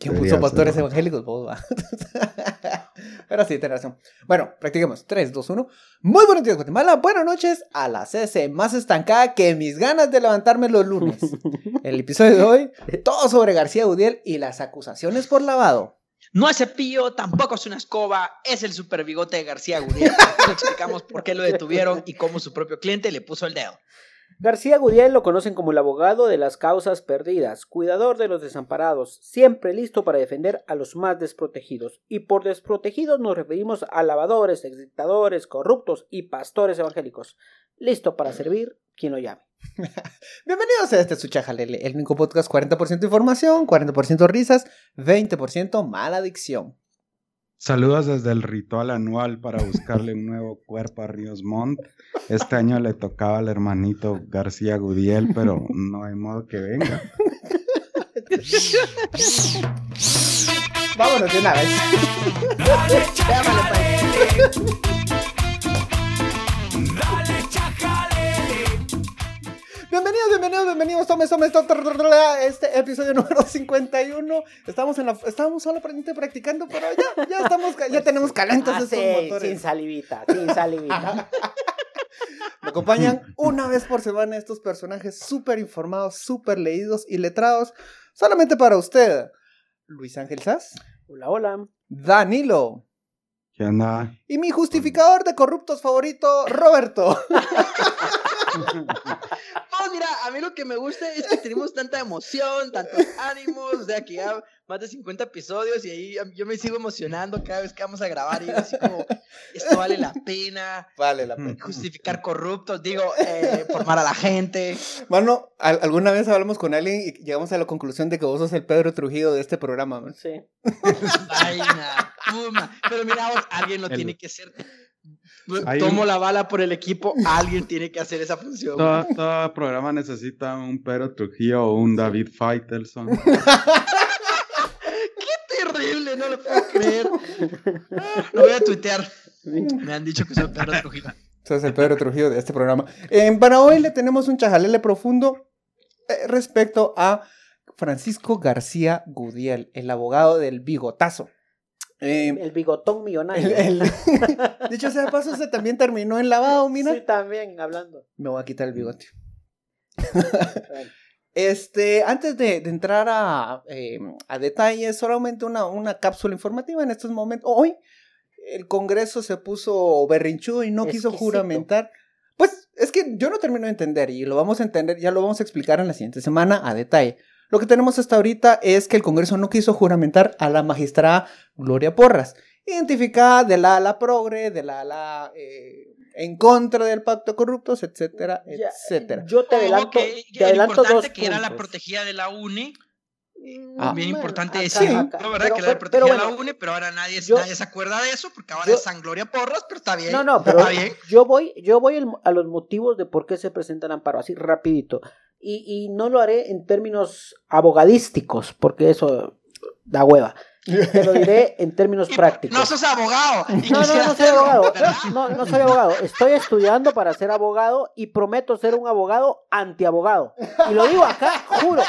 ¿Quién puso pastores evangélicos? Vos, Pero sí, tenés razón. Bueno, practiquemos. 3, 2, 1. Muy buenos días, Guatemala. Buenas noches a la CC más estancada que mis ganas de levantarme los lunes. El episodio de hoy, todo sobre García Udiel y las acusaciones por lavado. No es cepillo, tampoco es una escoba, es el super bigote de García Udiel. explicamos por qué lo detuvieron y cómo su propio cliente le puso el dedo. García Gudiel lo conocen como el abogado de las causas perdidas, cuidador de los desamparados, siempre listo para defender a los más desprotegidos. Y por desprotegidos nos referimos a lavadores, exdictadores, corruptos y pastores evangélicos. Listo para servir quien lo llame. Bienvenidos a este Suchajalele, el único podcast 40% información, 40% risas, 20% mala adicción. Saludos desde el ritual anual para buscarle un nuevo cuerpo a Ríos Montt. Este año le tocaba al hermanito García Gudiel, pero no hay modo que venga. Vámonos de una vez. Bienvenidos, bienvenidos, bienvenidos. Tome, tome, este episodio número 51. Estamos en la estamos solo practicando, pero ya, ya estamos ya tenemos calentos ah, estos motores. Sin salivita, sin salivita. Me acompañan una vez por semana estos personajes súper informados, súper leídos y letrados, solamente para usted. Luis Ángel Sass. Hola, hola. Danilo. ¿Qué onda? Y mi justificador de corruptos favorito, Roberto. mira, a mí lo que me gusta es que tenemos tanta emoción, tantos ánimos, o sea, que ya más de 50 episodios y ahí yo me sigo emocionando cada vez que vamos a grabar y yo así como, esto vale la pena. Vale la pena. Justificar corruptos, digo, eh, formar a la gente. Bueno, alguna vez hablamos con alguien y llegamos a la conclusión de que vos sos el Pedro Trujillo de este programa. Sí. Vaina, puma. Pero mira, vos, alguien lo tiene que ser. Tomo la bala por el equipo, alguien tiene que hacer esa función. Todo, programa necesita un Pedro Trujillo o un David Faitelson. ¡Qué terrible! No lo puedo creer. Lo voy a tuitear. Me han dicho que soy Pedro Trujillo. Sos el Pedro Trujillo de este programa. para hoy le tenemos un chajalele profundo eh, respecto a Francisco García Gudiel, el abogado del bigotazo. Eh, el bigotón millonario. dicho sea de paso, se también terminó en lavado, mira. Sí, también, hablando. Me voy a quitar el bigote. Este, antes de, entrar a, eh, a, detalles, solamente una, una cápsula informativa en estos momentos. Hoy el Congreso se puso berrinchudo y no quiso juramentar. Pues es que yo no termino de entender y lo vamos a entender, ya lo vamos a explicar en la siguiente semana a detalle. Lo que tenemos hasta ahorita es que el Congreso no quiso juramentar a la magistrada Gloria Porras, identificada de la ala progre, de la ala eh, en contra del pacto de corruptos, etcétera, etcétera. Yo te adelanto, que, te adelanto dos que era la protegida de la UNE. Ah, bien importante decir, ¿no? ¿verdad? que la protegida de la UNE, pero ahora nadie, nadie, se acuerda de eso porque ahora es San Gloria Porras, pero está bien. No, no, pero yo voy, yo voy a los motivos de por qué se presenta el amparo, así rapidito y, y no lo haré en términos abogadísticos, porque eso da hueva. Te lo diré en términos prácticos. No sos abogado. No, no, no soy abogado. No, no soy abogado. Estoy estudiando para ser abogado y prometo ser un abogado antiabogado. Y lo digo acá, juro.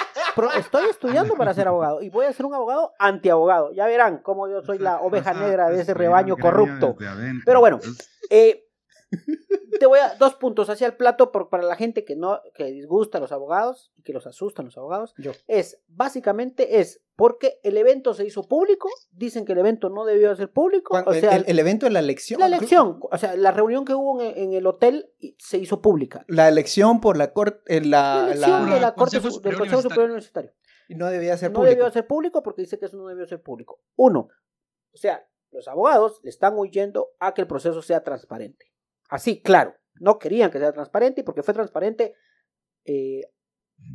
Estoy estudiando para ser abogado y voy a ser un abogado antiabogado. Ya verán cómo yo soy la oveja negra de ese rebaño corrupto. Pero bueno, eh, te voy a dos puntos hacia el plato para la gente que no que disgusta a los abogados y que los asustan los abogados. Yo. Es básicamente es porque el evento se hizo público, dicen que el evento no debió ser público, o sea, el, evento de la elección. La elección, o sea, la reunión que hubo en, el hotel se hizo pública. La elección por la corte la, la elección de la corte del Consejo Superior Universitario. Y no debía ser público. No debió ser público porque dice que eso no debió ser público. Uno, o sea, los abogados le están huyendo a que el proceso sea transparente. Así, claro, no querían que sea transparente y porque fue transparente eh,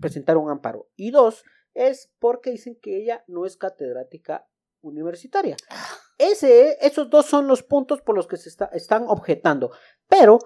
presentaron un amparo. Y dos, es porque dicen que ella no es catedrática universitaria. Ese, esos dos son los puntos por los que se están objetando. Pero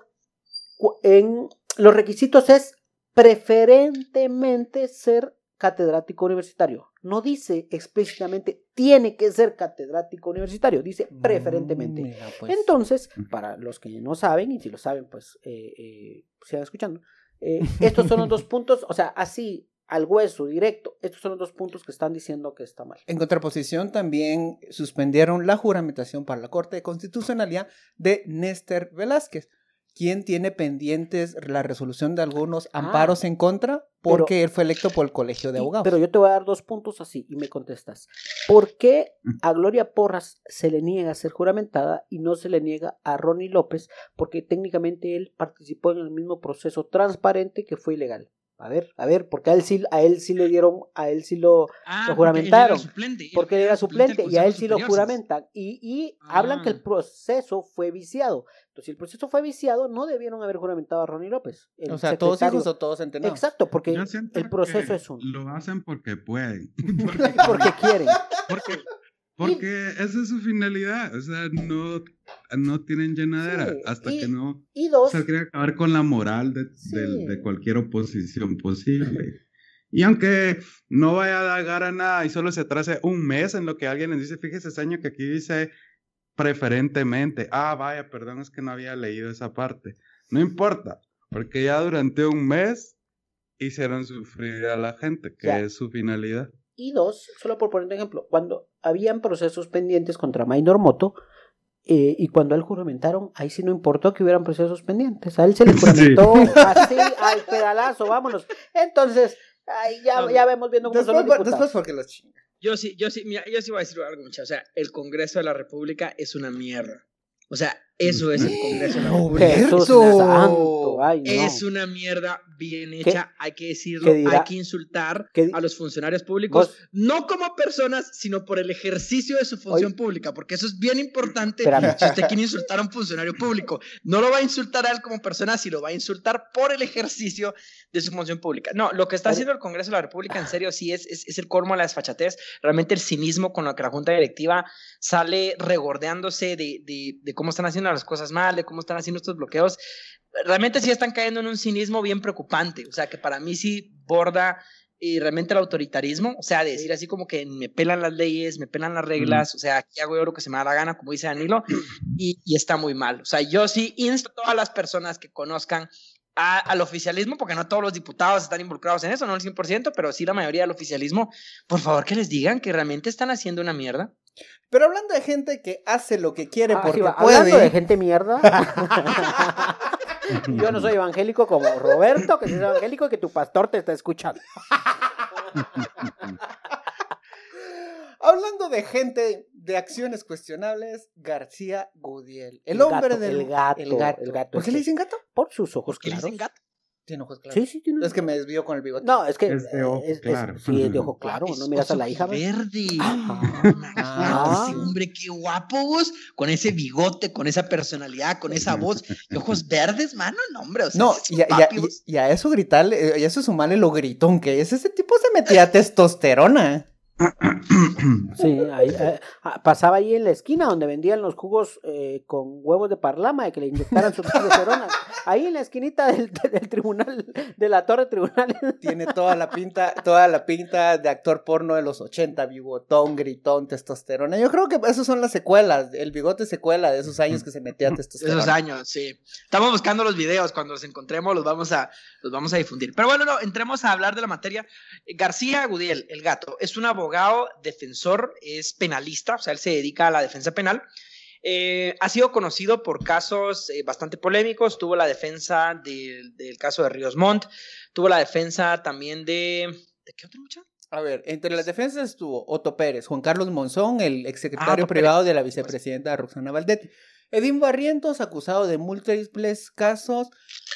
en los requisitos es preferentemente ser catedrático universitario. No dice explícitamente tiene que ser catedrático universitario, dice mm, preferentemente. Pues. Entonces, para los que no saben, y si lo saben, pues eh, eh, sigan escuchando, eh, estos son los dos puntos, o sea, así al hueso, directo. Estos son los dos puntos que están diciendo que está mal. En contraposición, también suspendieron la juramentación para la Corte de Constitucionalidad de Néstor Velázquez, quien tiene pendientes la resolución de algunos Ah. amparos en contra porque él fue electo por el Colegio de Abogados. pero yo te voy a dar dos puntos así y me contestas. ¿Por qué a Gloria Porras se le niega a ser juramentada y no se le niega a Ronnie López? Porque técnicamente él participó en el mismo proceso transparente que fue ilegal. A ver, a ver, porque a él sí, a él sí le dieron, a él sí lo, Ah, Lo porque él juramentaron, era suplente, porque él era suplente y a él sí lo juramentan y, y hablan que el Ah. proceso fue viciado. Entonces, si el proceso fue viciado, no debieron haber juramentado a Ronnie López. el o sea, todos hijos o todos entenados. Exacto, porque el proceso es uno. Lo hacen porque pueden. Porque quieren. Porque, porque esa es su finalidad. O sea, no, no tienen llenadera Sí, hasta y- que no. Y O dos, sea, quieren acabar con la moral de, Sí. del- de cualquier oposición posible. Y aunque no vaya a dar a nada y solo se atrase un mes en lo que alguien les dice, fíjese, ese año que aquí dice preferentemente. Ah, vaya, perdón, es que no había leído esa parte. No importa, porque ya durante un mes hicieron sufrir a la gente, que Ya. es su finalidad. Y dos, solo por poner un ejemplo, cuando habían procesos pendientes contra Maynor Moto eh, y cuando él juramentaron, ahí sí no importó que hubieran procesos pendientes. A él se le juramentó así al pedalazo, vámonos. Entonces, ahí ya, No, ya vemos viendo cómo son Después, los después diputados. porque los chingan. Yo sí, yo sí, mira, yo sí voy a decir algo, muchachos. O sea, el Congreso de la República es una mierda. O sea, eso es el Congreso de la República. Jesús Roberto. santo, ay, no. Es una mierda bien ¿Qué- hecha, hay que decirlo, hay que insultar a los funcionarios públicos, Vos- no como personas, sino por el ejercicio de su función Oye. pública, porque eso es bien importante Espérame. si usted quiere insultar a un funcionario público. No lo va a insultar a él como persona, sino lo va a insultar por el ejercicio de su función pública. No, lo que está Oye. haciendo el Congreso de la República, en serio, sí es, es, es el colmo de la desfachatez, realmente el cinismo con lo que la Junta Directiva sale regordeándose de, de, de cómo están haciendo las cosas mal, de cómo están haciendo estos bloqueos. Realmente sí están cayendo en un cinismo bien preocupante. O sea, que para mí sí borda y realmente el autoritarismo. O sea, de decir así como que me pelan las leyes, me pelan las reglas. O sea, aquí hago yo lo que se me da la gana, como dice Danilo. Y, y está muy mal. O sea, yo sí insto a todas las personas que conozcan a- al oficialismo, porque no todos los diputados están involucrados en eso, no el 100%, pero sí la mayoría del oficialismo, por favor que les digan que realmente están haciendo una mierda. Pero hablando de gente que hace lo que quiere Ah, porque sí, puede. Hablando de gente mierda. Yo no soy evangélico como Roberto, que es evangélico y que tu pastor te está escuchando. Hablando de gente de acciones cuestionables, García Gudiel. El, El hombre gato, del el gato, el gato. el gato ¿Por qué le dicen gato? Por sus ojos ¿Qué le claros. dicen gato? Tiene ojos claros. Sí, sí, tiene Es que me desvío con el bigote. No, es que. Es de ojo es- es- claro. sí, es de ojo claro. Es No miras a la hija. Verde. Ah. Ah, ese hombre, qué guapo vos, con ese bigote, con esa personalidad, con esa voz y ojos verdes, mano, no, hombre. O sea, No, y a, y a- papi, y- vos. y a eso gritarle, y a eso sumarle lo gritón que es. Ese tipo se metía testosterona. Sí, ahí, eh, ah, pasaba ahí en la esquina donde vendían los jugos eh, con huevos de parlama y que le inyectaran su testosterona. Ahí en la esquinita del, del tribunal, de la torre tribunal. Tiene toda la pinta, toda la pinta de actor porno de los 80, bigotón, gritón, testosterona. Yo creo que esas son las secuelas, el bigote secuela de esos años que se metía testosterona. Esos años, sí. Estamos buscando los videos, cuando los encontremos los vamos a, los vamos a difundir. Pero bueno, no, entremos a hablar de la materia. García Gudiel, el gato, es un abogado defensor, es penalista, o sea, él se dedica a la defensa penal. Eh, ha sido conocido por casos eh, bastante polémicos, tuvo la defensa del- del caso de Ríos Montt, tuvo la defensa también de... ¿De qué otro muchacho? A ver, entre las defensas estuvo Otto Pérez, Juan Carlos Monzón, el exsecretario Ah, privado de la vicepresidenta Roxana Valdetti. Edín Barrientos, acusado de múltiples casos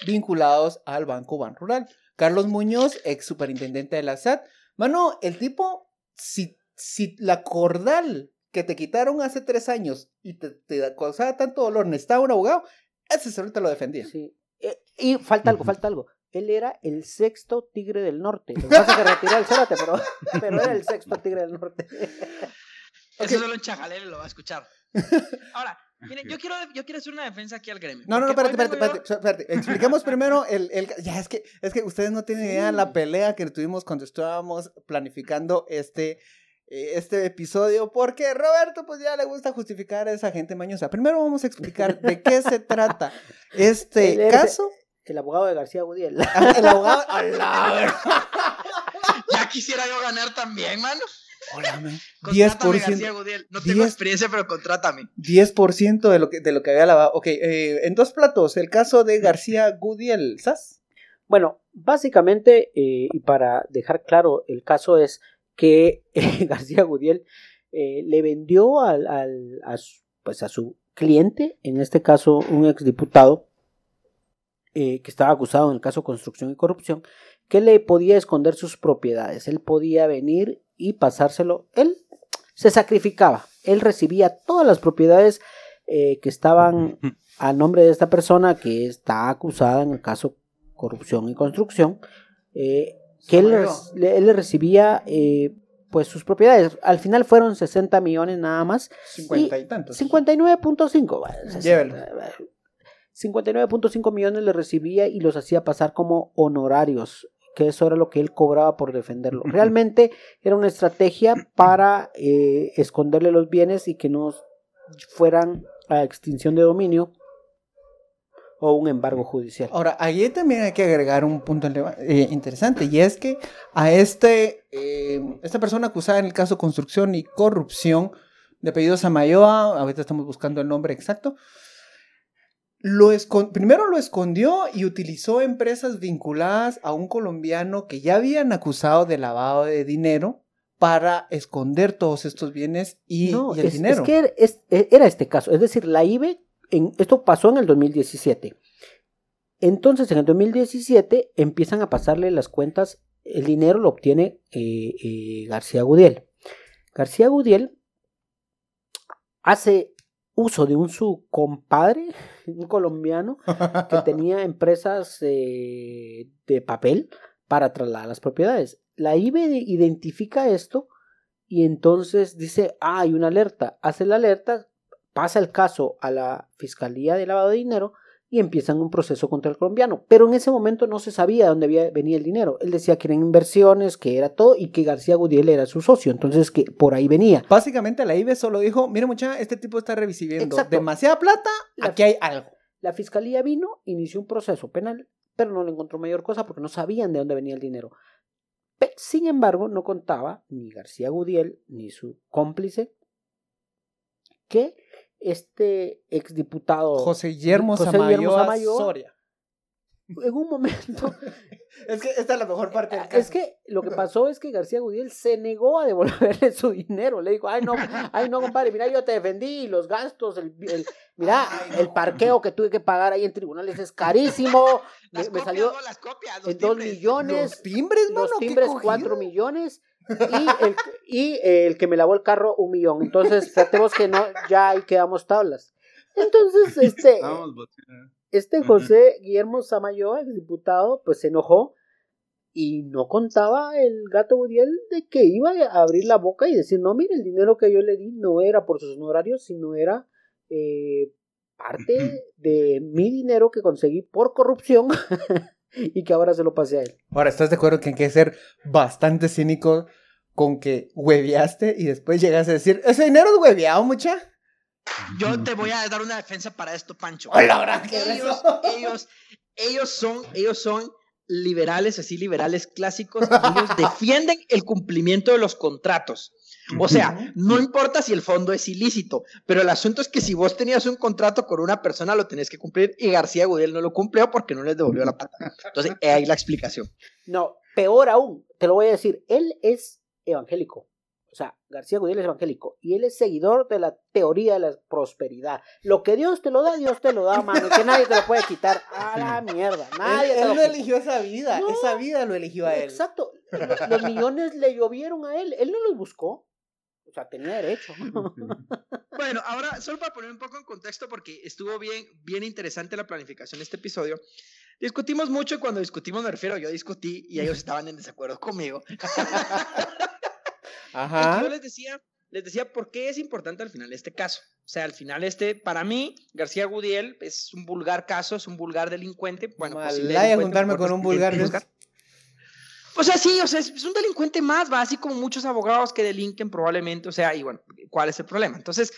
vinculados al Banco Ban Rural. Carlos Muñoz, ex superintendente de la SAT. Mano, el tipo, si, si la cordal que te quitaron hace tres años y te, te causaba tanto dolor, necesitaba un abogado, ese te lo defendía. Sí. Eh, y falta algo, falta algo. Él era el sexto tigre del norte. Lo que pasa es que retiró el Zárate, pero, pero era el sexto tigre del norte. Eso solo en Chajalele lo va a escuchar. Ahora, miren, yo quiero, yo quiero hacer una defensa aquí al gremio. No, no, no, espérate, espérate, vengo yo- espérate, espérate. Expliquemos primero el, el... Ya, es que, es que ustedes no tienen idea de la pelea que tuvimos cuando estábamos planificando este, este episodio, porque Roberto pues ya le gusta justificar a esa gente mañosa. Primero vamos a explicar de qué se trata este caso. El abogado de García Gudiel. Ah, El abogado... ¡A la ver- quisiera yo ganar también, mano. Órale. Contrátame, 10%, García Gudiel. No tengo 10. experiencia, pero contrátame. 10% de lo que de lo que había lavado. Ok, eh, en dos platos, el caso de García Gudiel, ¿sabes? Bueno, básicamente, eh, y para dejar claro, el caso es que eh, García Gudiel eh, le vendió al, al- a, su, pues a su cliente, en este caso un exdiputado, eh, que estaba acusado en el caso construcción y corrupción, que le podía esconder sus propiedades. Él podía venir y pasárselo. Él se sacrificaba. Él recibía todas las propiedades eh, que estaban a nombre de esta persona que está acusada en el caso corrupción y construcción, eh, que él, le, él le recibía eh, pues sus propiedades. Al final fueron 60 millones nada más. 50 y tantos. 59.5. bueno, sesenta, Llévelo. eh, 59.5 millones le recibía y los hacía pasar como honorarios, que eso era lo que él cobraba por defenderlo. Realmente era una estrategia para eh, esconderle los bienes y que no fueran a extinción de dominio o un embargo judicial. Ahora, ahí también hay que agregar un punto eh, interesante, y es que a este, eh, esta persona acusada en el caso construcción y corrupción, de apellido Samayoa, ahorita estamos buscando el nombre exacto, lo primero lo escondió y utilizó empresas vinculadas a un colombiano que ya habían acusado de lavado de dinero para esconder todos estos bienes y, No, y el es, dinero. es que era, es- era este caso, es decir, la IBE, en, esto pasó en el 2017. Entonces, en el 2017 empiezan a pasarle las cuentas, el dinero lo obtiene eh, eh, García Gudiel. García Gudiel hace uso de un su compadre, un colombiano, que tenía empresas eh, de papel para trasladar las propiedades. La IBE de- identifica esto y entonces dice, ah, hay una alerta, hace la alerta, pasa el caso a la Fiscalía de Lavado de Dinero y empiezan un proceso contra el colombiano. Pero en ese momento no se sabía de dónde había, venía el dinero. Él decía que eran inversiones, que era todo y que García Gudiel era su socio, entonces que por ahí venía. Básicamente la IBE solo dijo, mire muchacha, este tipo está recibiendo Exacto. demasiada plata, La- aquí hay algo. La fiscalía vino, inició un proceso penal, pero no le encontró mayor cosa porque no sabían de dónde venía el dinero. Sin embargo, no contaba ni García Gudiel ni su cómplice que este exdiputado José Guillermo José Guillermo Samayoa Samayoa. Soria. en un momento Es que esta es la mejor parte del caso. es que lo que pasó es que García Gudiel se negó a devolverle su dinero. Le dijo, ay no, ay no, compadre, mira, yo te defendí, los gastos, el, el- mira, Ay, no, el parqueo que tuve que pagar ahí en tribunales es carísimo. Me, Las me copias, salió no, las copias, los en dos timbres. millones. Los timbres, mano, los qué timbres cogido. 4 millones y el, y el que me lavó el carro un millón. Entonces, tratemos que no, ya ahí quedamos tablas. Entonces, este, este José Guillermo Samayoa, diputado, pues se enojó y no contaba el gato Gudiel de que iba a abrir la boca y decir, no, mire, el dinero que yo le di no era por sus honorarios, sino era eh, parte de mi dinero que conseguí por corrupción y que ahora se lo pasé a él. Ahora, ¿estás de acuerdo que hay que ser bastante cínico con que hueveaste y después llegas a decir, ese dinero es hueveado, mucha? Yo te voy a dar una defensa para esto, Pancho. Hola, ahora, ¿qué es ellos, ellos, ellos son, ellos son liberales, así liberales clásicos. Ellos defienden el cumplimiento de los contratos. O sea, no importa si el fondo es ilícito, pero el asunto es que si vos tenías un contrato con una persona, lo tenés que cumplir y García Gudel no lo cumplió porque no les devolvió la plata. Entonces, ahí la explicación. No, peor aún, te lo voy a decir, él es evangélico. O sea, García Gudiel es evangélico y él es seguidor de la teoría de la prosperidad. Lo que Dios te lo da, Dios te lo da, mano, y que nadie te lo puede quitar. A la mierda, nadie él, te él lo no eligió esa vida, No. esa vida lo eligió a él. Exacto, los millones le llovieron a él, él no los buscó. O sea, tenía derecho. Bueno, ahora, solo para poner un poco en contexto, porque estuvo bien, bien interesante la planificación de este episodio. Discutimos mucho y cuando discutimos me refiero, yo discutí y ellos estaban en desacuerdo conmigo. Ajá. Yo les decía, les decía por qué es importante al final este caso. O sea, al final este, para mí, García Gudiel es un vulgar caso, es un vulgar delincuente. Bueno, Malaya delincuente, juntarme con un no- vulgar. O sea, sí, o sea, es un delincuente más, va así como muchos abogados que delinquen probablemente, o sea, y bueno, ¿cuál es el problema? Entonces,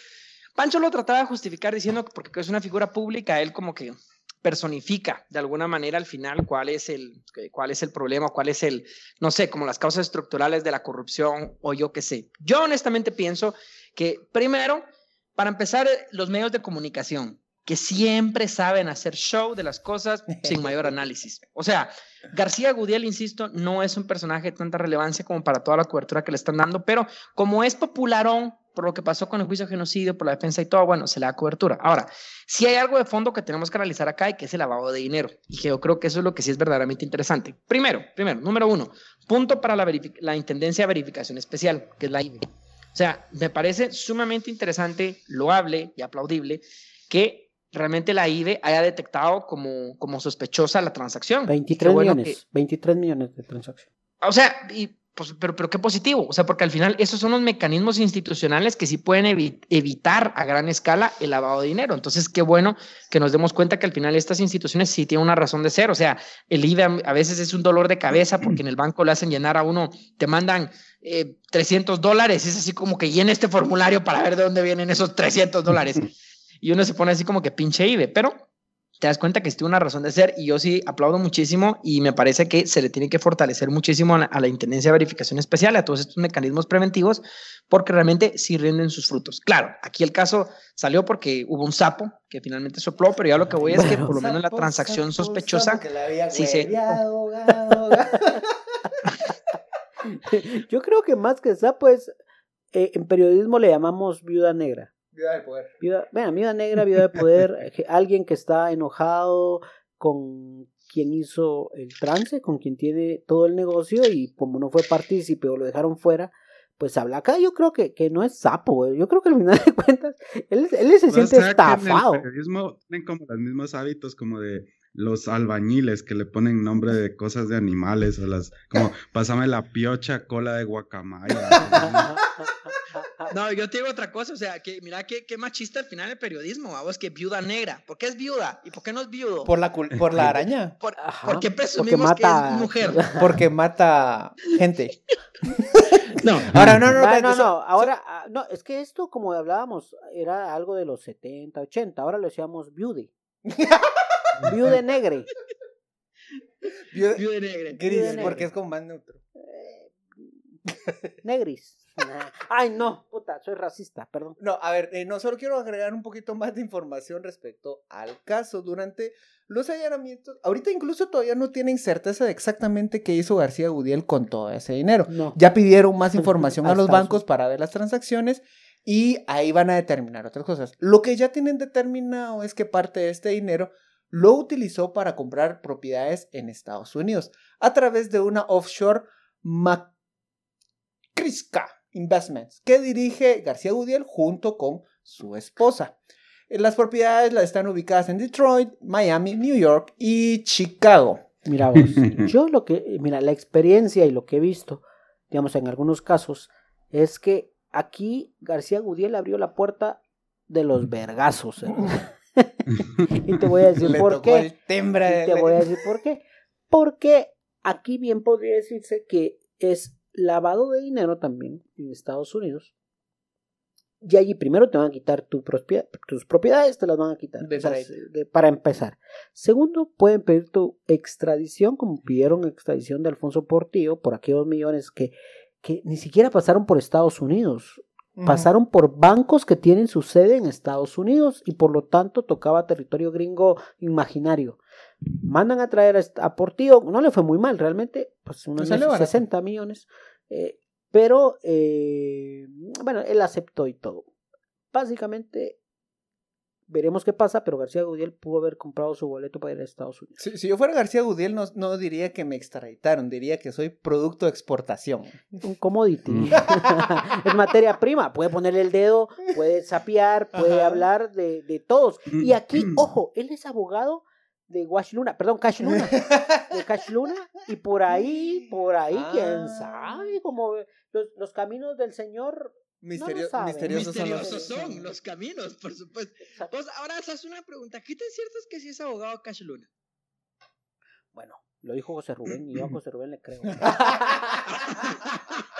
Pancho lo trataba de justificar diciendo que porque es una figura pública, él como que personifica de alguna manera al final cuál es el, cuál es el problema, cuál es el, no sé, como las causas estructurales de la corrupción o yo qué sé. Yo honestamente pienso que primero, para empezar, los medios de comunicación, que siempre saben hacer show de las cosas sin mayor análisis. O sea, García Gudiel, insisto, no es un personaje de tanta relevancia como para toda la cobertura que le están dando, pero como es popularón por lo que pasó con el juicio de genocidio, por la defensa y todo, bueno, se le da cobertura. Ahora, si hay algo de fondo que tenemos que analizar acá y que es el lavado de dinero, y que yo creo que eso es lo que sí es verdaderamente interesante. Primero, primero, número uno, punto para la, la Intendencia de Verificación Especial, que es la IVE. O sea, me parece sumamente interesante, loable y aplaudible que realmente la IVE haya detectado como, como sospechosa la transacción. 23 millones, 23 millones de transacción. O sea, y pues, pero, pero qué positivo, o sea, porque al final esos son los mecanismos institucionales que sí pueden evitar a gran escala el lavado de dinero. Entonces, qué bueno que nos demos cuenta que al final estas instituciones sí tienen una razón de ser. O sea, el IVA a veces es un dolor de cabeza porque en el banco le hacen llenar a uno, te mandan 300 eh, dólares, es así como que llene este formulario para ver de dónde vienen esos 300 dólares. Y uno se pone así como que pinche IVE, pero te das cuenta que tiene una razón de ser y yo sí aplaudo muchísimo y me parece que se le tiene que fortalecer muchísimo a la, Intendencia de Verificación Especial, a todos estos mecanismos preventivos, porque realmente sí rinden sus frutos. Claro, aquí el caso salió porque hubo un sapo que finalmente sopló, pero ya lo que voy es que por lo menos la transacción sospechosa sí se... yo creo que más que sapo es, eh, en periodismo le llamamos viuda negra. Viuda de poder. Viuda, viuda negra, viuda de poder, alguien que está enojado con quien hizo el trance, con quien tiene todo el negocio y como no fue partícipe o lo dejaron fuera, pues habla acá. Yo creo que, que no es sapo, Yo creo que al final de cuentas, él, él se siente estafado. en el periodismo tienen como los mismos hábitos como de los albañiles que le ponen nombre de cosas de animales o las como pásame la piocha cola de guacamaya. No, yo te digo otra cosa, o sea, que mira qué, qué machista al final el periodismo, vamos, que viuda negra. ¿Por qué es viuda? ¿Y por qué no es viudo? Por la, por la araña. Por, qué presumimos que es mujer? Porque mata gente. No. Ahora, no, no, no. no, ahora, ah, no, es que esto, como hablábamos, era algo de los 70, 80, ahora lo decíamos viude. Viude negre. Viude, negre. Gris, porque es como más neutro. Negris. Ay, no, puta, soy racista, perdón. No, a ver, eh, no, solo quiero agregar un poquito más de información respecto al caso. Durante los allanamientos, ahorita incluso todavía no tienen certeza de exactamente qué hizo García Gudiel con todo ese dinero. No. Ya pidieron más información a los bancos para ver las transacciones y ahí van a determinar otras cosas. Lo que ya tienen determinado es que parte de este dinero lo utilizó para comprar propiedades en Estados Unidos a través de una offshore Macriska Investments, que dirige García Gudiel junto con su esposa. Eh, las propiedades están ubicadas en Detroit, Miami, New York y Chicago. Mira vos, yo lo que, mira, la experiencia y lo que he visto, digamos, en algunos casos, es que aquí García Gudiel abrió la puerta de los vergazos. y te voy a decir por qué. te voy a decir por qué. Porque aquí bien podría decirse que es lavado de dinero también en Estados Unidos. Y allí primero te van a quitar tus propiedades, te las van a quitar. para empezar. Segundo, pueden pedir tu extradición, como pidieron extradición de Alfonso Portillo, por aquellos millones que, que ni siquiera pasaron por Estados Unidos. Pasaron por bancos que tienen su sede en Estados Unidos y por lo tanto tocaba territorio gringo imaginario. Mandan a traer a, Portillo, no le fue muy mal, realmente, pues unos 60 millones. Eh, pero, eh, bueno, él aceptó y todo. Básicamente, veremos qué pasa, pero García Gudiel pudo haber comprado su boleto para ir a Estados Unidos. Si, yo fuera García Gudiel, no, no, diría que me extraditaron, diría que soy producto de exportación. Un commodity. Mm. es materia prima, puede ponerle el dedo, puede sapear, puede hablar de, de todos. Y aquí, ojo, él es abogado de Wash Luna, perdón, Cash Luna, de Cash Luna, y por ahí, por ahí, quién ah. sabe, como los, los caminos del Señor. Misteriosos, son, los... caminos, por supuesto. Pues ahora haces una pregunta, ¿qué tan cierto es que si es abogado Cash Luna? Bueno, lo dijo José Rubén y yo a José Rubén le creo.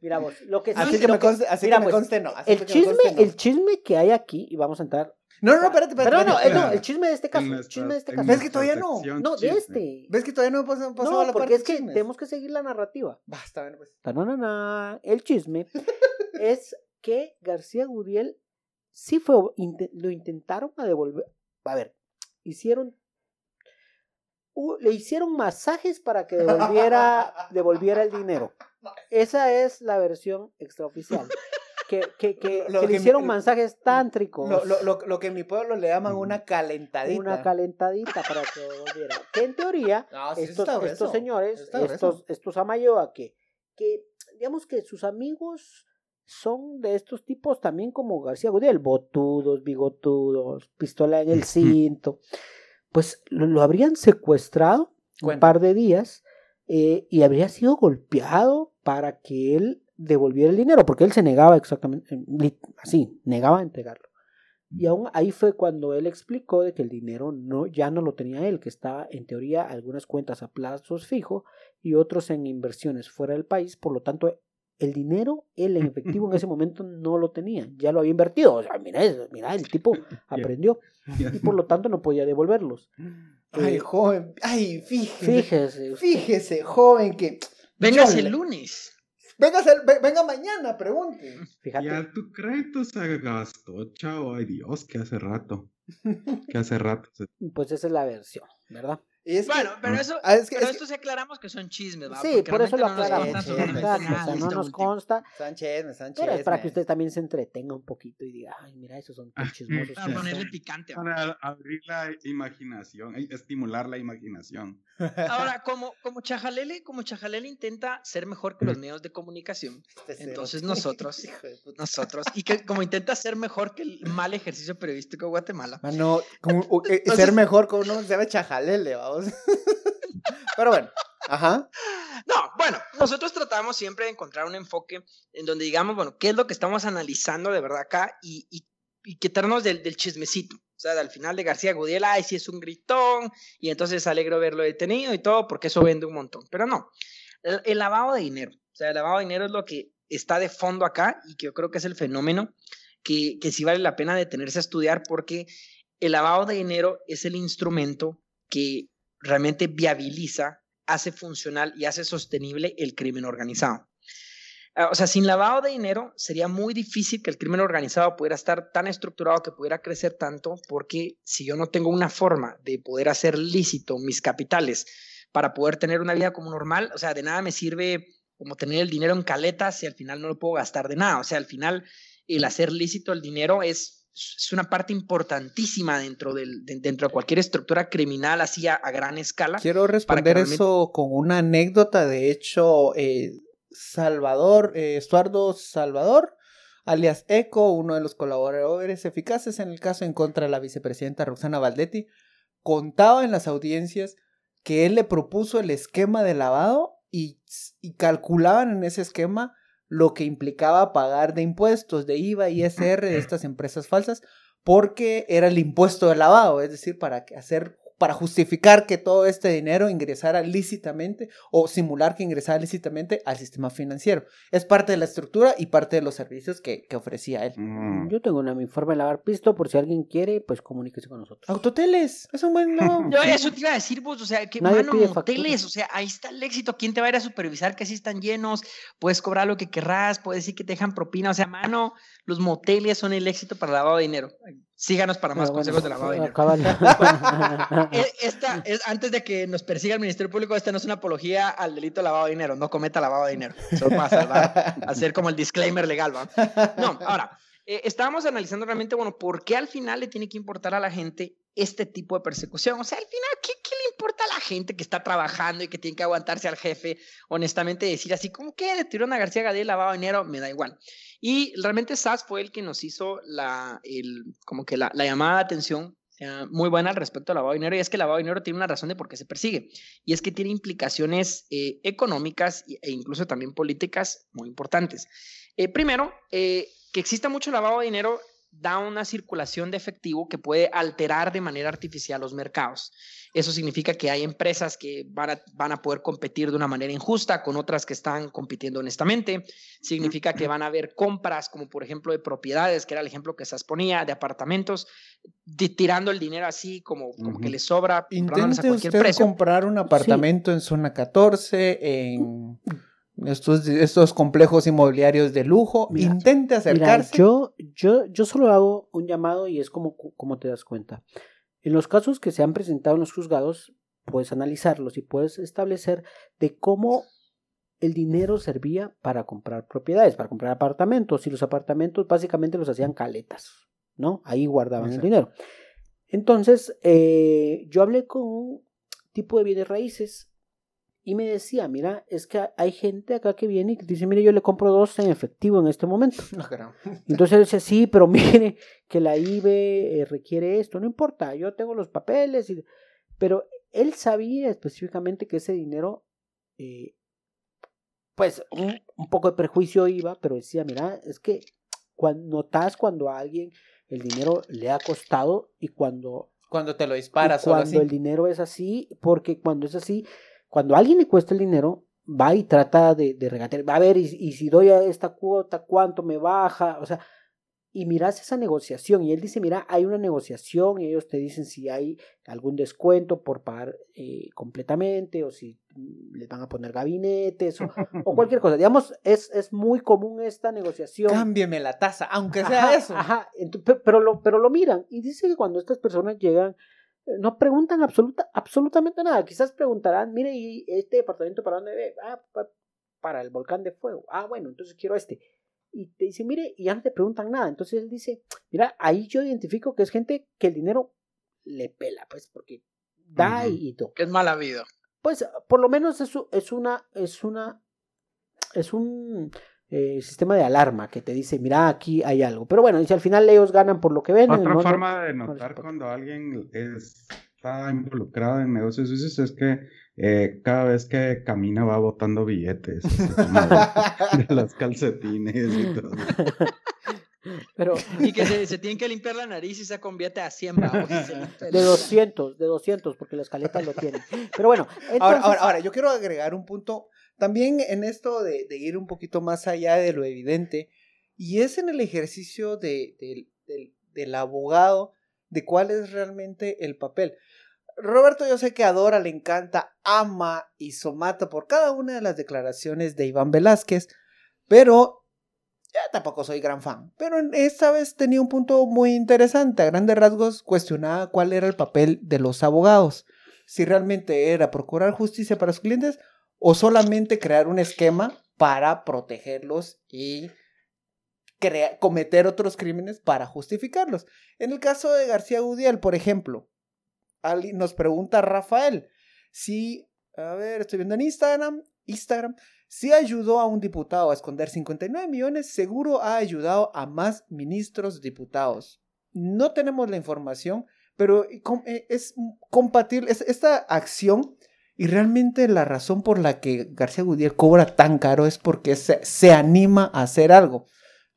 mira vos, lo que así que me conste, así que me conste no. el, chisme, el chisme que hay aquí, y vamos a entrar No, no, espérate, espérate. Pero no, espérate, no, el chisme de este caso, el chisme de este caso. ¿Ves que todavía no? No, de chisme. este. ¿Ves que todavía no hemos pasado No, a la porque parte es que chismes? tenemos que seguir la narrativa. Basta, bueno, pues. Tananana, El chisme es que García Guriel sí fue, lo intentaron a devolver. A ver, hicieron, le hicieron masajes para que devolviera, devolviera el dinero. Esa es la versión extraoficial. Que, que, que, Lo que que le hicieron mi- masajes tántricos. Lo, lo, lo, lo que en mi pueblo le llaman una calentadita. Una calentadita para que devolviera. Que en teoría, No, sí, eso estos, estos señores, Eso estos, estos Amayoa, que, que digamos que sus amigos son de estos tipos también como García Gutiérrez, botudos, bigotudos, pistola en el cinto, pues lo, lo habrían secuestrado un par de días eh, y habría sido golpeado para que él devolviera el dinero, porque él se negaba exactamente, eh, así, negaba a entregarlo. Y aún ahí fue cuando él explicó de que el dinero no, ya no lo tenía él, que estaba en teoría algunas cuentas a plazos fijos y otros en inversiones fuera del país, por lo tanto el dinero él en efectivo en ese momento no lo tenía, ya lo había invertido, o sea, mira, eso, mira, el tipo aprendió y por lo tanto no podía devolverlos. Ay, Eh, joven. Ay, fíjese. Fíjese, Fíjese, joven, que. Vengas yo el lunes. Vengas el- ve- venga mañana, pregunte. fíjate, Ya tu crédito se gastó, chavo. Ay, Dios, que hace rato. Que hace rato. se- pues esa es la versión, ¿verdad? Y es que- Bueno, pero eso, Ah, es que- pero es que- esto sí aclaramos que son chismes, ¿va? Sí, Porque por eso lo no aclaramos. nada o sea, no nos último. consta, Sánchez, Sánchez. pero es para que usted también se entretenga un poquito y diga, ay, mira, esos son tan chismosos. Para ponerle son". picante. ¿va? Para abrir la imaginación, eh, estimular la imaginación. Ahora, como, como Chajalele, como Chajalele intenta ser mejor que los medios de comunicación, Este entonces nosotros, Hijo de puta. nosotros, y que como intenta ser mejor que el mal ejercicio periodístico de Guatemala, Mano, como- o- eh, Entonces- ser mejor con uno que se llama Chajalele, Pero bueno, ajá. No, bueno, nosotros tratamos siempre de encontrar un enfoque en donde digamos, bueno, qué es lo que estamos analizando de verdad acá y, y, y quitarnos del, del chismecito. O sea, al final de García Gudiel, ay, sí es un gritón, y entonces alegro verlo detenido y todo, porque eso vende un montón. Pero no, el, el lavado de dinero. O sea, el lavado de dinero es lo que está de fondo acá y que yo creo que es el fenómeno que, que sí vale la pena detenerse a estudiar porque el lavado de dinero es el instrumento que realmente viabiliza, hace funcional y hace sostenible el crimen organizado. Ah, O sea, sin lavado de dinero sería muy difícil que el crimen organizado pudiera estar tan estructurado que pudiera crecer tanto, porque si yo no tengo una forma de poder hacer lícito mis capitales para poder tener una vida como normal, o sea, de nada me sirve como tener el dinero en caletas si al final no lo puedo gastar de nada. O sea, al final el hacer lícito el dinero es, es una parte importantísima dentro, del, de- dentro de cualquier estructura criminal así a, a gran escala. Quiero responder realmente- eso con una anécdota. De hecho, eh, Salvador, eh, Estuardo Salvador, alias Eco, uno de los colaboradores eficaces en el caso en contra de la vicepresidenta Roxana Valdetti, contaba en las audiencias que él le propuso el esquema de lavado y, y calculaban en ese esquema lo que implicaba pagar de impuestos, de IVA y ISR de estas empresas falsas, porque era el impuesto de lavado, es decir, para hacer para justificar que todo este dinero ingresara lícitamente o simular que ingresara lícitamente al sistema financiero. Es parte de la estructura y parte de los servicios que, que ofrecía él. Mm. Yo tengo una mi forma de lavar pisto, por si alguien quiere, pues comuníquese con nosotros. Autoteles, es un buen lavado. Yo eso te iba a decir vos, o sea, que Nadie mano, facturas. o sea, ahí está el éxito. ¿Quién te va a ir a supervisar que así están llenos? Puedes cobrar lo que querrás, puedes decir que te dejan propina, o sea, mano, los moteles son el éxito para el lavado de dinero. Síganos para más bueno, consejos de lavado de dinero. Eh, Esta es, antes de que nos persiga el Ministerio Público, esta no es una apología al delito de lavado de dinero, no cometa lavado de dinero. Para salvar, hacer como el disclaimer legal, ¿va? No, ahora, eh, estábamos analizando realmente, bueno, ¿por qué al final le tiene que importar a la gente este tipo de persecución? O sea, al final, ¿qué, qué le importa a la gente que está trabajando y que tiene que aguantarse al jefe? Honestamente, decir así, como que detuvieron a García Gadel lavado de dinero, me da igual. Y realmente SAS fue el que nos hizo la, el, como que la, la llamada de atención muy buena al respecto al lavado de dinero, y es que el lavado de dinero tiene una razón de por qué se persigue, y es que tiene implicaciones eh, económicas e incluso también políticas muy importantes. Eh, primero, eh, que exista mucho lavado de dinero da una circulación de efectivo que puede alterar de manera artificial los mercados. Eso significa que hay empresas que van a, van a poder competir de una manera injusta con otras que están compitiendo honestamente. Significa que van a haber compras, como por ejemplo de propiedades, que era el ejemplo que se exponía, de apartamentos, tirando el dinero así como, como que le sobra. Intente usted comprar un apartamento en zona 14, en estos, estos complejos inmobiliarios de lujo, intente acercarse. yo, yo, yo solo hago un llamado y es como, como te das cuenta. En los casos que se han presentado en los juzgados, puedes analizarlos y puedes establecer de cómo el dinero servía para comprar propiedades, para comprar apartamentos, y los apartamentos básicamente los hacían caletas, ¿no? Ahí guardaban el dinero. Entonces, eh, yo hablé con un tipo de bienes raíces y me decía, mira, es que hay gente acá que viene y que dice, mire, yo le compro dos en efectivo en este momento. Entonces él dice, sí, pero mire que la IBE eh, requiere esto, no importa, yo tengo los papeles, y... pero él sabía específicamente que ese dinero, eh, pues un, poco de prejuicio iba, pero decía, mira, es que cuando notas cuando a alguien el dinero le ha costado y cuando... Cuando te lo disparas. Cuando el dinero es así, porque cuando es así, cuando a alguien le cuesta el dinero, va y trata de, de regatear, va a ver, y, y, si doy a esta cuota, ¿cuánto me baja? O sea, y miras esa negociación, y él dice, mira, hay una negociación, y ellos te dicen si hay algún descuento por pagar eh, completamente, o si les van a poner gabinetes, o, o cualquier cosa. Digamos, es, es, muy común esta negociación. Cámbieme la tasa, aunque sea eso. Ajá, pero, lo, pero lo miran, y dice que cuando estas personas llegan no preguntan absoluta, absolutamente nada. Quizás preguntarán, mire, ¿y este departamento para dónde ve? Ah, para el volcán de fuego. Ah, bueno, entonces quiero este. Y te dice, mire, y ya no te preguntan nada. Entonces él dice, mira, ahí yo identifico que es gente que el dinero le pela, pues, porque da y todo. Que es mal habido. Pues, por lo menos eso es una, es una, es un eh, sistema de alarma que te dice, mira, aquí hay algo. Pero bueno, y si al final ellos ganan por lo que ven. Otra forma de notar cuando alguien está involucrado en negocios es que eh, cada vez que camina va botando billetes de, las calcetines y todo. Pero, y que se, se, tienen que limpiar la nariz y se convierte a 100 bajos. De 200, de 200, porque las caletas lo tienen. Pero bueno. ahora, ahora, ahora, yo quiero agregar un punto también en esto de, ir un poquito más allá de lo evidente, y es en el ejercicio de, del abogado de cuál es realmente el papel. Roberto, yo sé que adora, le encanta, ama y somata por cada una de las declaraciones de Iván Velázquez, pero ya tampoco soy gran fan. Pero esta vez tenía un punto muy interesante. A grandes rasgos cuestionaba cuál era el papel de los abogados. Si realmente era procurar justicia para sus clientes o solamente crear un esquema para protegerlos y cometer otros crímenes para justificarlos. En el caso de García Gudiel, por ejemplo, nos pregunta Rafael si, a ver, estoy viendo en Instagram, Instagram, si ayudó a un diputado a esconder 59 millones, seguro ha ayudado a más ministros diputados. No tenemos la información, pero eh, es compatible, esta acción y realmente la razón por la que García Gudiel cobra tan caro es porque se, se anima a hacer algo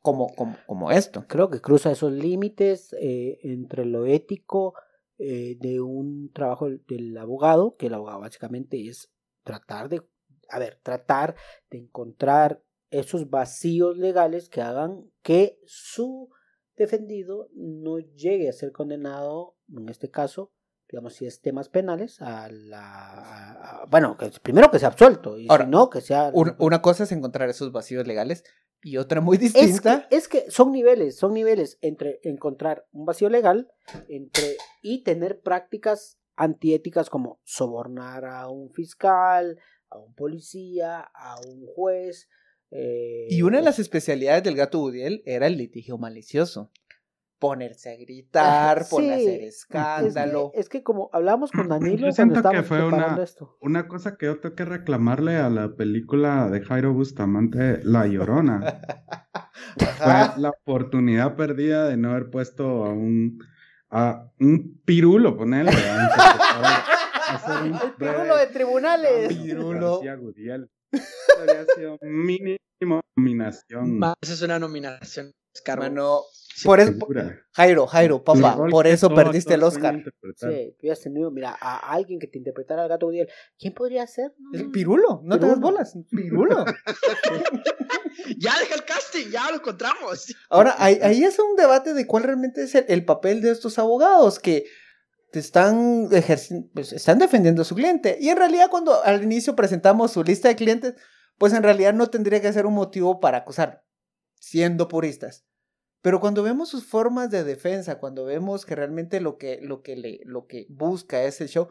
como, como, como, esto. Creo que cruza esos límites eh, entre lo ético eh, de un trabajo del abogado, que el abogado básicamente es tratar de, a ver, tratar de encontrar esos vacíos legales que hagan que su defendido no llegue a ser condenado, en este caso, digamos, si es temas penales, a la. bueno, que primero que sea absuelto, y si no, que sea. una cosa es encontrar esos vacíos legales y otra muy distinta. Es que, son niveles, son niveles entre encontrar un vacío legal entre y tener prácticas antiéticas como sobornar a un fiscal, a un policía, a un juez. Eh, y una de las especialidades del gato Budiel era el litigio malicioso ponerse a gritar, ponerse a hacer escándalo. Es que, como hablamos con Danilo, yo siento que fue una, una cosa que yo tengo que reclamarle a la película de Jairo Bustamante, La Llorona. fue la oportunidad perdida de no haber puesto a un a un pirulo, ponerle. el pirulo de tribunales. Pirulo. Habría sido mínimo nominación. Esa es una nominación. descargo. Por eso, Jairo, Jairo, papá, por eso perdiste el Oscar. Sí, tú has tenido, mira, a alguien que te interpretara al gato Uriel. ¿Quién podría ser? El pirulo, no te das bolas. Pirulo. ya deja el casting, ya lo encontramos. Ahora, ahí, ahí es un debate de cuál realmente es el, el papel de estos abogados que te están ejerciendo, pues están defendiendo a su cliente. Y en realidad, cuando al inicio presentamos su lista de clientes, pues en realidad no tendría que ser un motivo para acusar, siendo puristas. Pero cuando vemos sus formas de defensa, cuando vemos que realmente lo que, lo que, le, lo que busca es el show,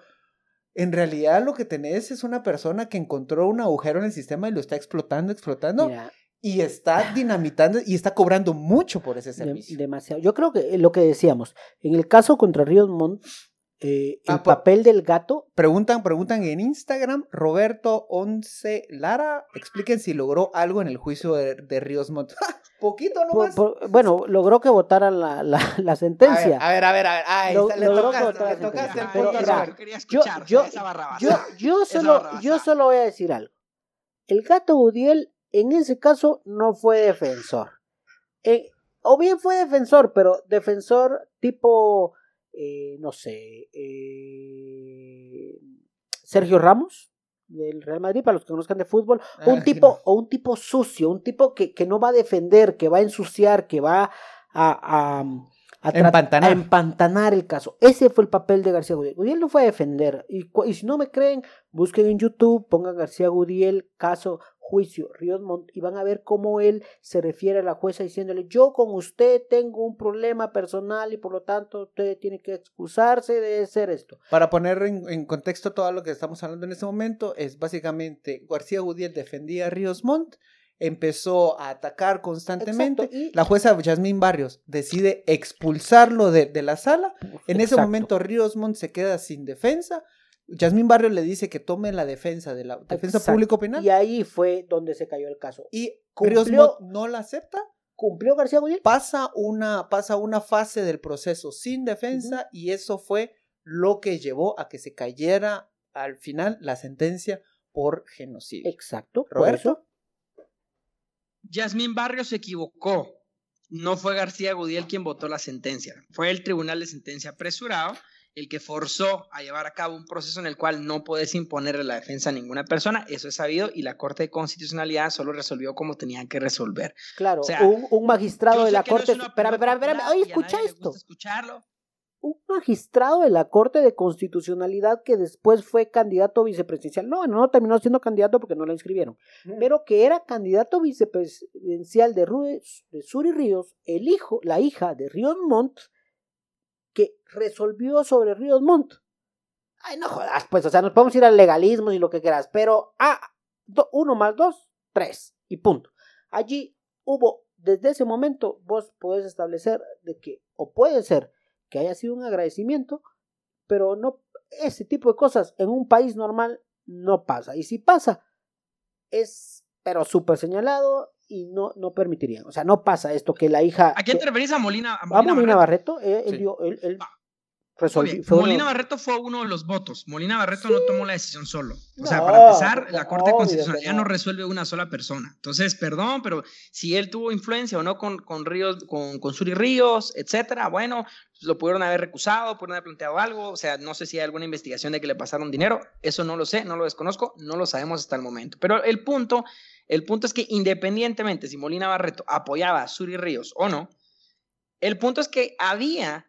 en realidad lo que tenés es una persona que encontró un agujero en el sistema y lo está explotando, explotando. Y está dinamitando y está cobrando mucho por ese servicio. demasiado. Yo creo que lo que decíamos, en el caso contra Ríos Montt, eh, el ah, papel del gato. Preguntan, preguntan en Instagram, Roberto Once Lara, expliquen si logró algo en el juicio de, Ríos Montt. Poquito nomás. bueno, logró que votaran la, la, la sentencia. A ver, a ver, a ver. Ay, le tocaste, le tocaste el punto. yo, yo, yo, yo, solo, yo solo voy a decir algo. El gato Udiel, en ese caso, no fue defensor. Eh, o bien fue defensor, pero defensor tipo eh, no sé, eh, Sergio Ramos del Real Madrid, para los que conozcan de fútbol, un tipo, o un tipo sucio, un tipo que, que, no va a defender, que va a ensuciar, que va a, a, a, empantanar. el caso. Ese fue el papel de García Gudiel. Gudiel no fue a defender. Y, y si no me creen, busquen en YouTube, pongan García Gudiel, caso juicio Ríos Montt y van a ver cómo él se refiere a la jueza diciéndole yo con usted tengo un problema personal y por lo tanto usted tiene que excusarse de hacer esto. Para poner en, contexto todo lo que estamos hablando en este momento es básicamente García Gudiel defendía a Ríos Montt empezó a atacar constantemente. y... La jueza Yasmín Barrios decide expulsarlo de, de la sala. En ese momento Ríos Montt se queda sin defensa. Yasmín Barrio le dice que tome la defensa de la defensa público penal. Y ahí fue donde se cayó el caso. Y cumplió, no la acepta. ¿Cumplió García Gudiel? Pasa una, pasa una fase del proceso sin defensa y eso fue lo que llevó a que se cayera al final la sentencia por genocidio. Exacto. Roberto. Yasmín Barrio se equivocó. No fue García Gudiel quien votó la sentencia. Fue el tribunal de sentencia apresurado el que forzó a llevar a cabo un proceso en el cual no puedes imponerle la defensa a ninguna persona, eso es sabido y la Corte de Constitucionalidad solo resolvió como tenían que resolver. Claro, un, magistrado de la Corte... espera, espera, espera, oye, escucha esto. Escucharlo. Un magistrado de la Corte de Constitucionalidad que después fue candidato vicepresidencial, no, no terminó siendo candidato porque no la inscribieron, pero que era candidato vicepresidencial de, de Suri Ríos, el hijo, la hija de Ríos Montt, que resolvió sobre Ríos Montt. Ay, no jodas, pues, o sea, nos podemos ir al legalismo y lo que quieras, pero, ah, uno más dos, tres, y punto. Allí hubo, desde ese momento, vos podés establecer de que, o puede ser que haya sido un agradecimiento, pero no, ese tipo de cosas en un país normal no pasa. Y si pasa, es, pero súper señalado y no, no permitirían. O sea, no pasa esto que la hija. ¿A quién te referís a Molina? A Molina, Barreto. Eh, él, dio, él, ah, Molina Barreto fue uno de los votos. Molina Barreto no tomó la decisión solo. O sea, para empezar, la Corte Constitucional ya no resuelve una sola persona. Entonces, perdón, pero si él tuvo influencia o no con, con Ríos, con, con Suri Ríos, etcétera, bueno, lo pudieron haber recusado, pudieron haber planteado algo. O sea, no sé si hay alguna investigación de que le pasaron dinero. Eso no lo sé, no lo desconozco, no lo sabemos hasta el momento. Pero el punto el punto es que independientemente si Molina Barreto apoyaba a Suri Ríos o no, el punto es que había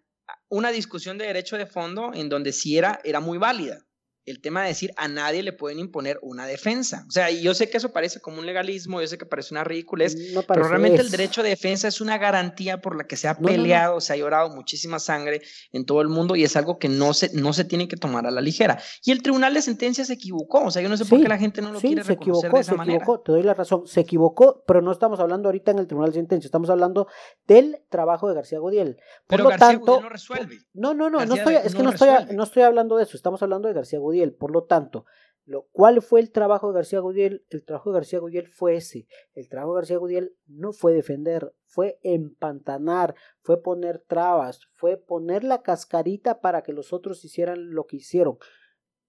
una discusión de derecho de fondo en donde sí era, era muy válida el tema de decir a nadie le pueden imponer una defensa. O sea, yo sé que eso parece como un legalismo, yo sé que parece una ridiculez, pero realmente el derecho de defensa es una garantía por la que se ha peleado, se ha llorado muchísima sangre en todo el mundo y es algo que no se, no se tiene que tomar a la ligera. Y el tribunal de sentencia se equivocó, o sea, yo no sé por qué la gente no lo quiere se reconocer equivocó, de esa se equivocó, te doy la razón, se equivocó, pero no estamos hablando ahorita en el tribunal de sentencia, estamos hablando del trabajo de García Godiel. Por pero García tanto, no resuelve. No, no, no, no estoy, es que no estoy, no estoy hablando de eso, estamos hablando de García Por lo tanto, lo, ¿cuál fue el trabajo de García Gudiel? El trabajo de García Gudiel fue ese. El trabajo de García Gudiel no fue defender, fue empantanar, fue poner trabas, fue poner la cascarita para que los otros hicieran lo que hicieron.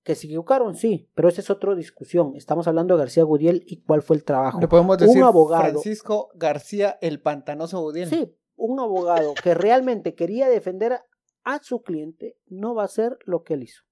Que se equivocaron, sí, pero esa es otra discusión. Estamos hablando de García Gudiel y cuál fue el trabajo. Le podemos decir un abogado. Francisco García el pantanoso Gudiel. Sí, un abogado que realmente quería defender a su cliente no va a hacer lo que él hizo.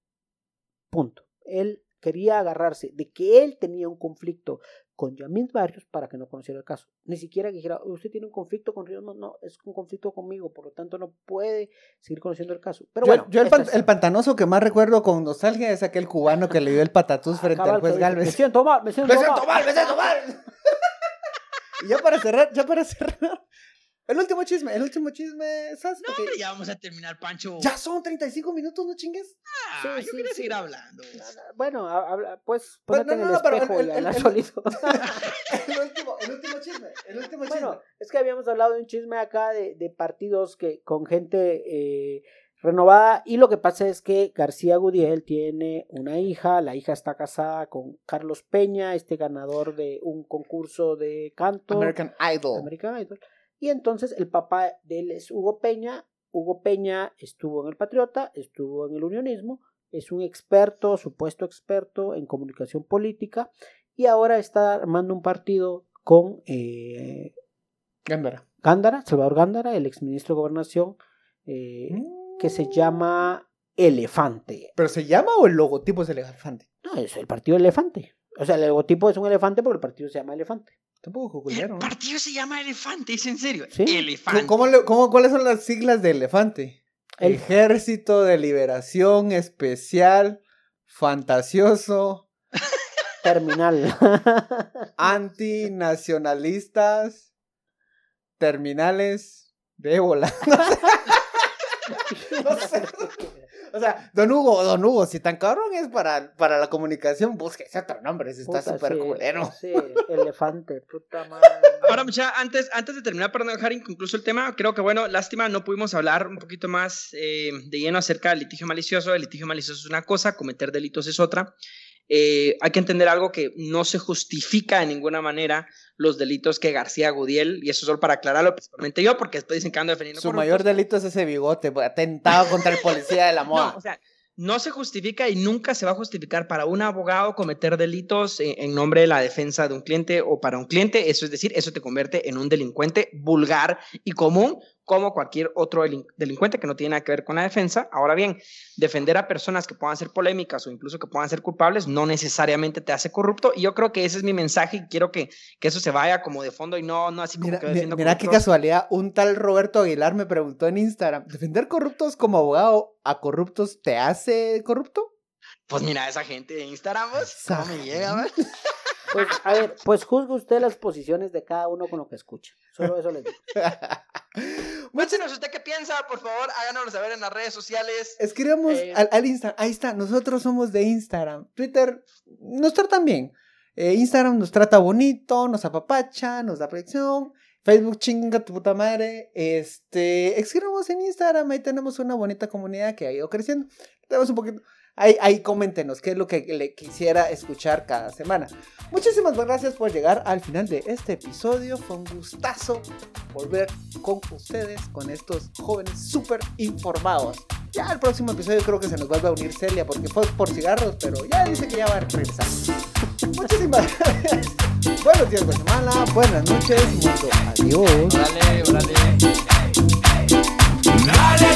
Punto. Él quería agarrarse de que él tenía un conflicto con Yamil Barrios para que no conociera el caso. Ni siquiera que dijera, usted tiene un conflicto con Ríos, no, no, es un conflicto conmigo, por lo tanto no puede seguir conociendo el caso. Pero yo, bueno, yo el, pan- el pantanoso que más recuerdo con nostalgia es aquel cubano que le dio el patatús frente al juez dice, Me Galvez. siento mal, me siento, Me siento mal. mal, me siento mal. y ya para cerrar, ya para cerrar. El último chisme, el último chisme, ¿sabes? No, Porque hombre, ya vamos a terminar, Pancho. ya son 35 minutos, no chingues. Ah, Sí, yo sí, quería sí. seguir hablando. No, Bueno, ha- habla- pues Pues, ponete no, en el no, pero espejo el- y el- habla el- solito. El último, el último chisme, el último chisme. Bueno, es que habíamos hablado de un chisme acá de, de partidos que con gente eh, renovada y lo que pasa es que García Gudiel tiene una hija, la hija está casada con Carlos Peña, este ganador de un concurso de canto American Idol. American Idol, y entonces el papá de él es Hugo Peña, Hugo Peña estuvo en el Patriota, estuvo en el Unionismo, es un experto, supuesto experto en comunicación política y ahora está armando un partido con eh, Gándara. Gándara, Salvador Gándara, el exministro de Gobernación, eh, que se llama Elefante. ¿Pero se llama o el logotipo es el elefante? No, es el partido Elefante. O sea, el logotipo es un elefante porque el partido se llama Elefante. Tampoco El partido se llama Elefante, ¿es en serio? Sí. Elefante. ¿Cómo, cómo- ¿Cuáles son las siglas de elefante? El- Ejército de Liberación Especial Fantasioso Terminal. Antinacionalistas Terminales de ébola. No sé. O sea, don Hugo, don Hugo, si tan cabrón es para, para la comunicación, búsquese otro nombre, ese está súper sí, culero. Sí, elefante, puta madre. Ahora, mucha, antes, antes de terminar, para no dejar inconcluso el tema, creo que, bueno, lástima, no pudimos hablar un poquito más eh, de lleno acerca del litigio malicioso. El litigio malicioso es una cosa, cometer delitos es otra. Eh, hay que entender algo que no se justifica de ninguna manera los delitos que García Gudiel, y eso solo para aclararlo, principalmente yo, porque después dicen que ando defendiendo Su mayor delito es ese bigote, atentado contra el policía de la moda. No, o sea, no se justifica y nunca se va a justificar para un abogado cometer delitos en nombre de la defensa de un cliente o para un cliente. Eso es decir, eso te convierte en un delincuente vulgar y común como cualquier otro delin- delincuente que no tiene nada que ver con la defensa. Ahora bien, defender a personas que puedan ser polémicas o incluso que puedan ser culpables no necesariamente te hace corrupto. Y yo creo que ese es mi mensaje y quiero que, que eso se vaya como de fondo y no, no así como Mira, que defiendo mira qué casualidad, un tal Roberto Aguilar me preguntó en Instagram, ¿defender corruptos como abogado a corruptos te hace corrupto? Pues mira, esa gente de Instagram, pues, ¿cómo me llega, man? Pues, a ver, pues juzgue usted las posiciones de cada uno con lo que escucha. Solo eso les digo. Cuéntenos usted qué piensa, por favor, háganoslo saber en las redes sociales. Escribamos Eh, al, al Instagram, ahí está, nosotros somos de Instagram, Twitter nos tratan bien, Eh, Instagram nos trata bonito, nos apapacha, nos da proyección, Facebook chinga tu puta madre, este, escribamos en Instagram, ahí tenemos una bonita comunidad que ha ido creciendo, tenemos un poquito, Ahí, ahí coméntenos qué es lo que le quisiera escuchar cada semana. Muchísimas gracias por llegar al final de este episodio. Fue un gustazo volver con ustedes, con estos jóvenes súper informados. Ya el próximo episodio creo que se nos va a unir Celia porque fue por cigarros, pero ya dice que ya va a regresar. Muchísimas gracias. Buenos días, buena semana, buenas noches, mundo. Adiós. Dale, dale. Dale.